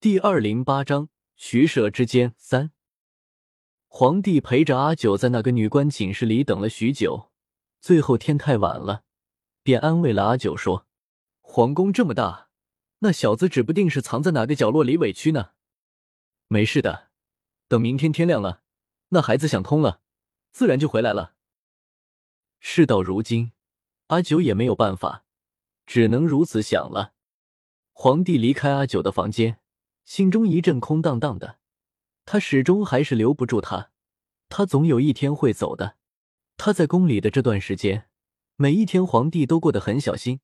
第二零八章取舍之间三。皇帝陪着阿九在那个女官寝室里等了许久，最后天太晚了，便安慰了阿九说：“皇宫这么大，那小子指不定是藏在哪个角落里委屈呢。没事的，等明天天亮了，那孩子想通了，自然就回来了。”事到如今，阿九也没有办法，只能如此想了。皇帝离开阿九的房间。心中一阵空荡荡的，他始终还是留不住他，他总有一天会走的。他在宫里的这段时间，每一天皇帝都过得很小心，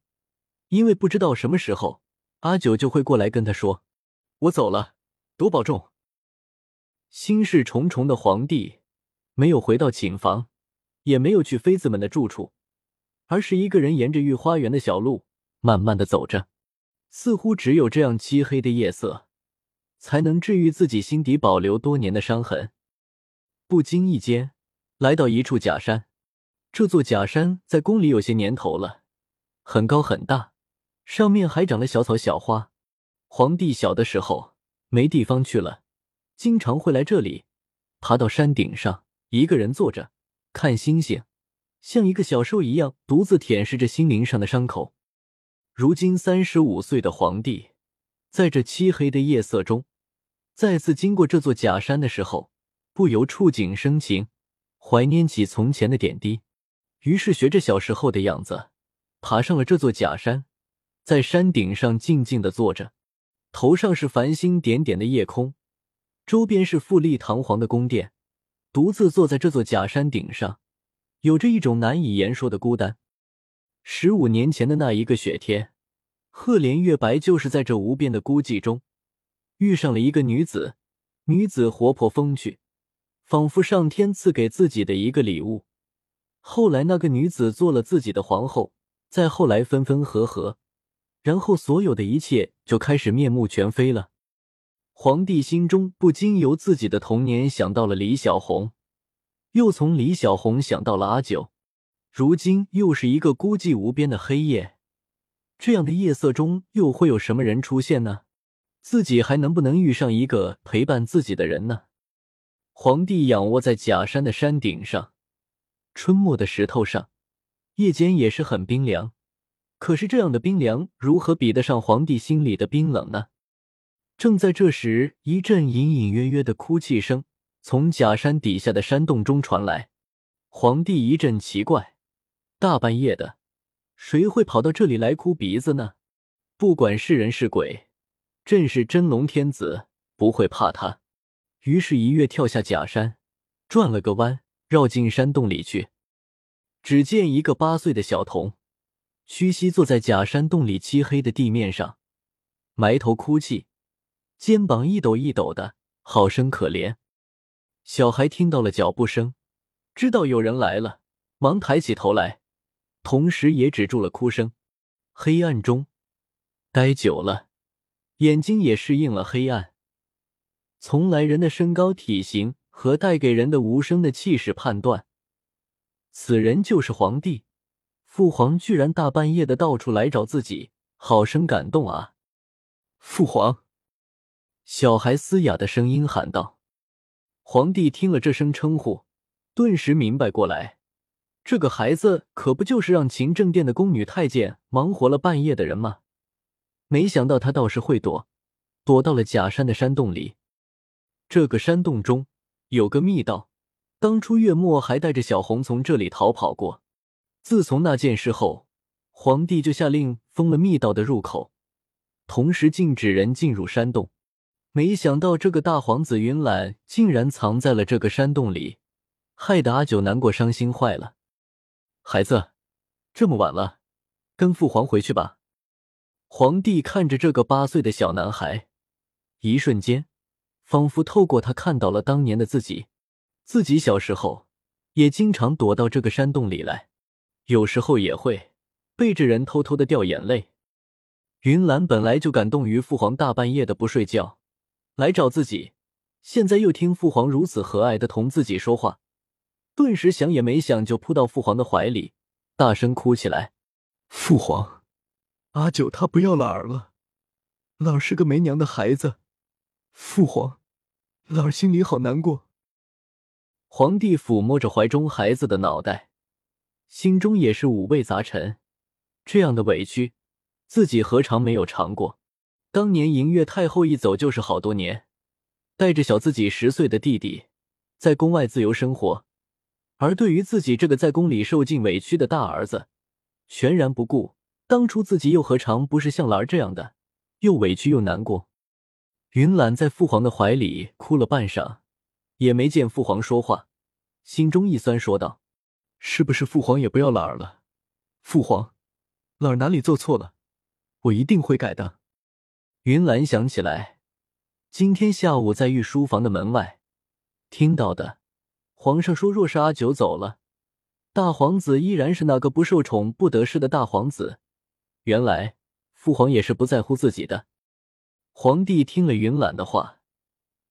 因为不知道什么时候阿九就会过来跟他说：“我走了，多保重。”心事重重的皇帝没有回到寝房，也没有去妃子们的住处，而是一个人沿着御花园的小路慢慢的走着，似乎只有这样漆黑的夜色。才能治愈自己心底保留多年的伤痕。不经意间，来到一处假山。这座假山在宫里有些年头了，很高很大，上面还长了小草小花。皇帝小的时候没地方去了，经常会来这里，爬到山顶上，一个人坐着看星星，像一个小兽一样，独自舔舐着心灵上的伤口。如今三十五岁的皇帝。在这漆黑的夜色中，再次经过这座假山的时候，不由触景生情，怀念起从前的点滴。于是学着小时候的样子，爬上了这座假山，在山顶上静静的坐着，头上是繁星点点的夜空，周边是富丽堂皇的宫殿，独自坐在这座假山顶上，有着一种难以言说的孤单。十五年前的那一个雪天。赫连月白就是在这无边的孤寂中，遇上了一个女子。女子活泼风趣，仿佛上天赐给自己的一个礼物。后来，那个女子做了自己的皇后。再后来，分分合合，然后所有的一切就开始面目全非了。皇帝心中不禁由自己的童年想到了李小红，又从李小红想到了阿九。如今又是一个孤寂无边的黑夜。这样的夜色中，又会有什么人出现呢？自己还能不能遇上一个陪伴自己的人呢？皇帝仰卧在假山的山顶上，春末的石头上，夜间也是很冰凉。可是这样的冰凉，如何比得上皇帝心里的冰冷呢？正在这时，一阵隐隐约约的哭泣声从假山底下的山洞中传来。皇帝一阵奇怪，大半夜的。谁会跑到这里来哭鼻子呢？不管是人是鬼，朕是真龙天子，不会怕他。于是，一跃跳下假山，转了个弯，绕进山洞里去。只见一个八岁的小童，屈膝坐在假山洞里漆黑的地面上，埋头哭泣，肩膀一抖一抖的，好生可怜。小孩听到了脚步声，知道有人来了，忙抬起头来。同时也止住了哭声。黑暗中待久了，眼睛也适应了黑暗。从来人的身高体型和带给人的无声的气势判断，此人就是皇帝。父皇居然大半夜的到处来找自己，好生感动啊！父皇，小孩嘶哑的声音喊道。皇帝听了这声称呼，顿时明白过来。这个孩子可不就是让勤政殿的宫女太监忙活了半夜的人吗？没想到他倒是会躲，躲到了假山的山洞里。这个山洞中有个密道，当初月末还带着小红从这里逃跑过。自从那件事后，皇帝就下令封了密道的入口，同时禁止人进入山洞。没想到这个大皇子云岚竟然藏在了这个山洞里，害得阿九难过伤心坏了。孩子，这么晚了，跟父皇回去吧。皇帝看着这个八岁的小男孩，一瞬间，仿佛透过他看到了当年的自己。自己小时候也经常躲到这个山洞里来，有时候也会背着人偷偷的掉眼泪。云岚本来就感动于父皇大半夜的不睡觉来找自己，现在又听父皇如此和蔼的同自己说话。顿时想也没想，就扑到父皇的怀里，大声哭起来：“父皇，阿九他不要老儿了，老儿是个没娘的孩子，父皇，老儿心里好难过。皇帝抚摸着怀中孩子的脑袋，心中也是五味杂陈。这样的委屈，自己何尝没有尝过？当年银月太后一走就是好多年，带着小自己十岁的弟弟在宫外自由生活，而对于自己这个在宫里受尽委屈的大儿子，全然不顾。当初自己又何尝不是像兰儿这样的，又委屈又难过？云岚在父皇的怀里哭了半晌，也没见父皇说话，心中一酸，说道：“是不是父皇也不要兰儿了？父皇，兰儿哪里做错了？我一定会改的。”云岚想起来，今天下午在御书房的门外听到的，皇上说，若是阿九走了，大皇子依然是那个不受宠、不得势的大皇子。原来父皇也是不在乎自己的。皇帝听了云岚的话，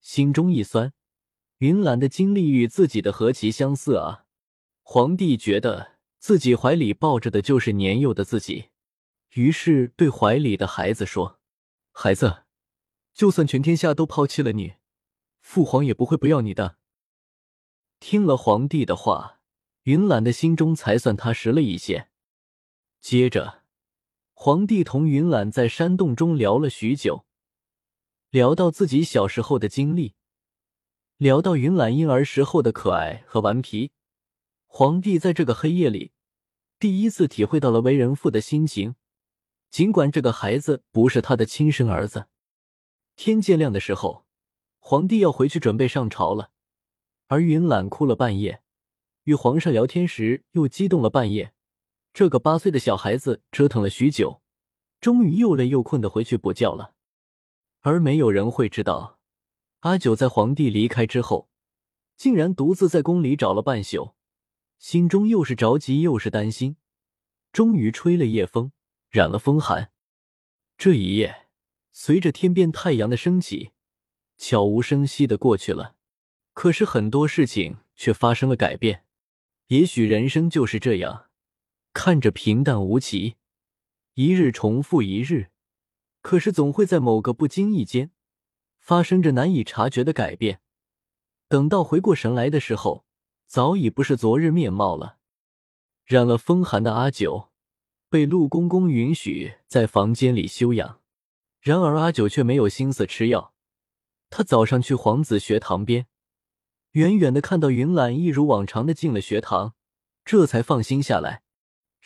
心中一酸。云岚的经历与自己的何其相似啊！皇帝觉得自己怀里抱着的就是年幼的自己，于是对怀里的孩子说：“孩子，就算全天下都抛弃了你，父皇也不会不要你的。”听了皇帝的话，云岚的心中才算踏实了一些。接着。皇帝同云岚在山洞中聊了许久，聊到自己小时候的经历，聊到云岚婴儿时候的可爱和顽皮。皇帝在这个黑夜里，第一次体会到了为人父的心情。尽管这个孩子不是他的亲生儿子。天渐亮的时候，皇帝要回去准备上朝了，而云岚哭了半夜，与皇上聊天时又激动了半夜。这个八岁的小孩子折腾了许久，终于又累又困的回去补觉了。而没有人会知道，阿九在皇帝离开之后，竟然独自在宫里找了半宿，心中又是着急又是担心。终于吹了夜风，染了风寒。这一夜，随着天边太阳的升起，悄无声息的过去了。可是很多事情却发生了改变。也许人生就是这样。看着平淡无奇，一日重复一日，可是总会在某个不经意间发生着难以察觉的改变。等到回过神来的时候，早已不是昨日面貌了。染了风寒的阿九被陆公公允许在房间里休养，然而阿九却没有心思吃药。他早上去皇子学堂边，远远的看到云岚一如往常的进了学堂，这才放心下来。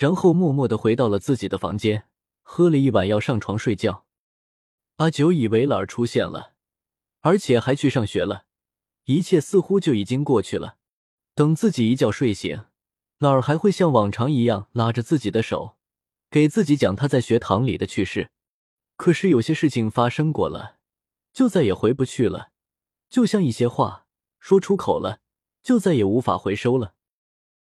然后默默的回到了自己的房间，喝了一碗药，上床睡觉。阿九以为老儿出现了，而且还去上学了，一切似乎就已经过去了。等自己一觉睡醒，兰儿还会像往常一样拉着自己的手，给自己讲他在学堂里的趣事。可是有些事情发生过了，就再也回不去了，就像一些话说出口了，就再也无法回收了。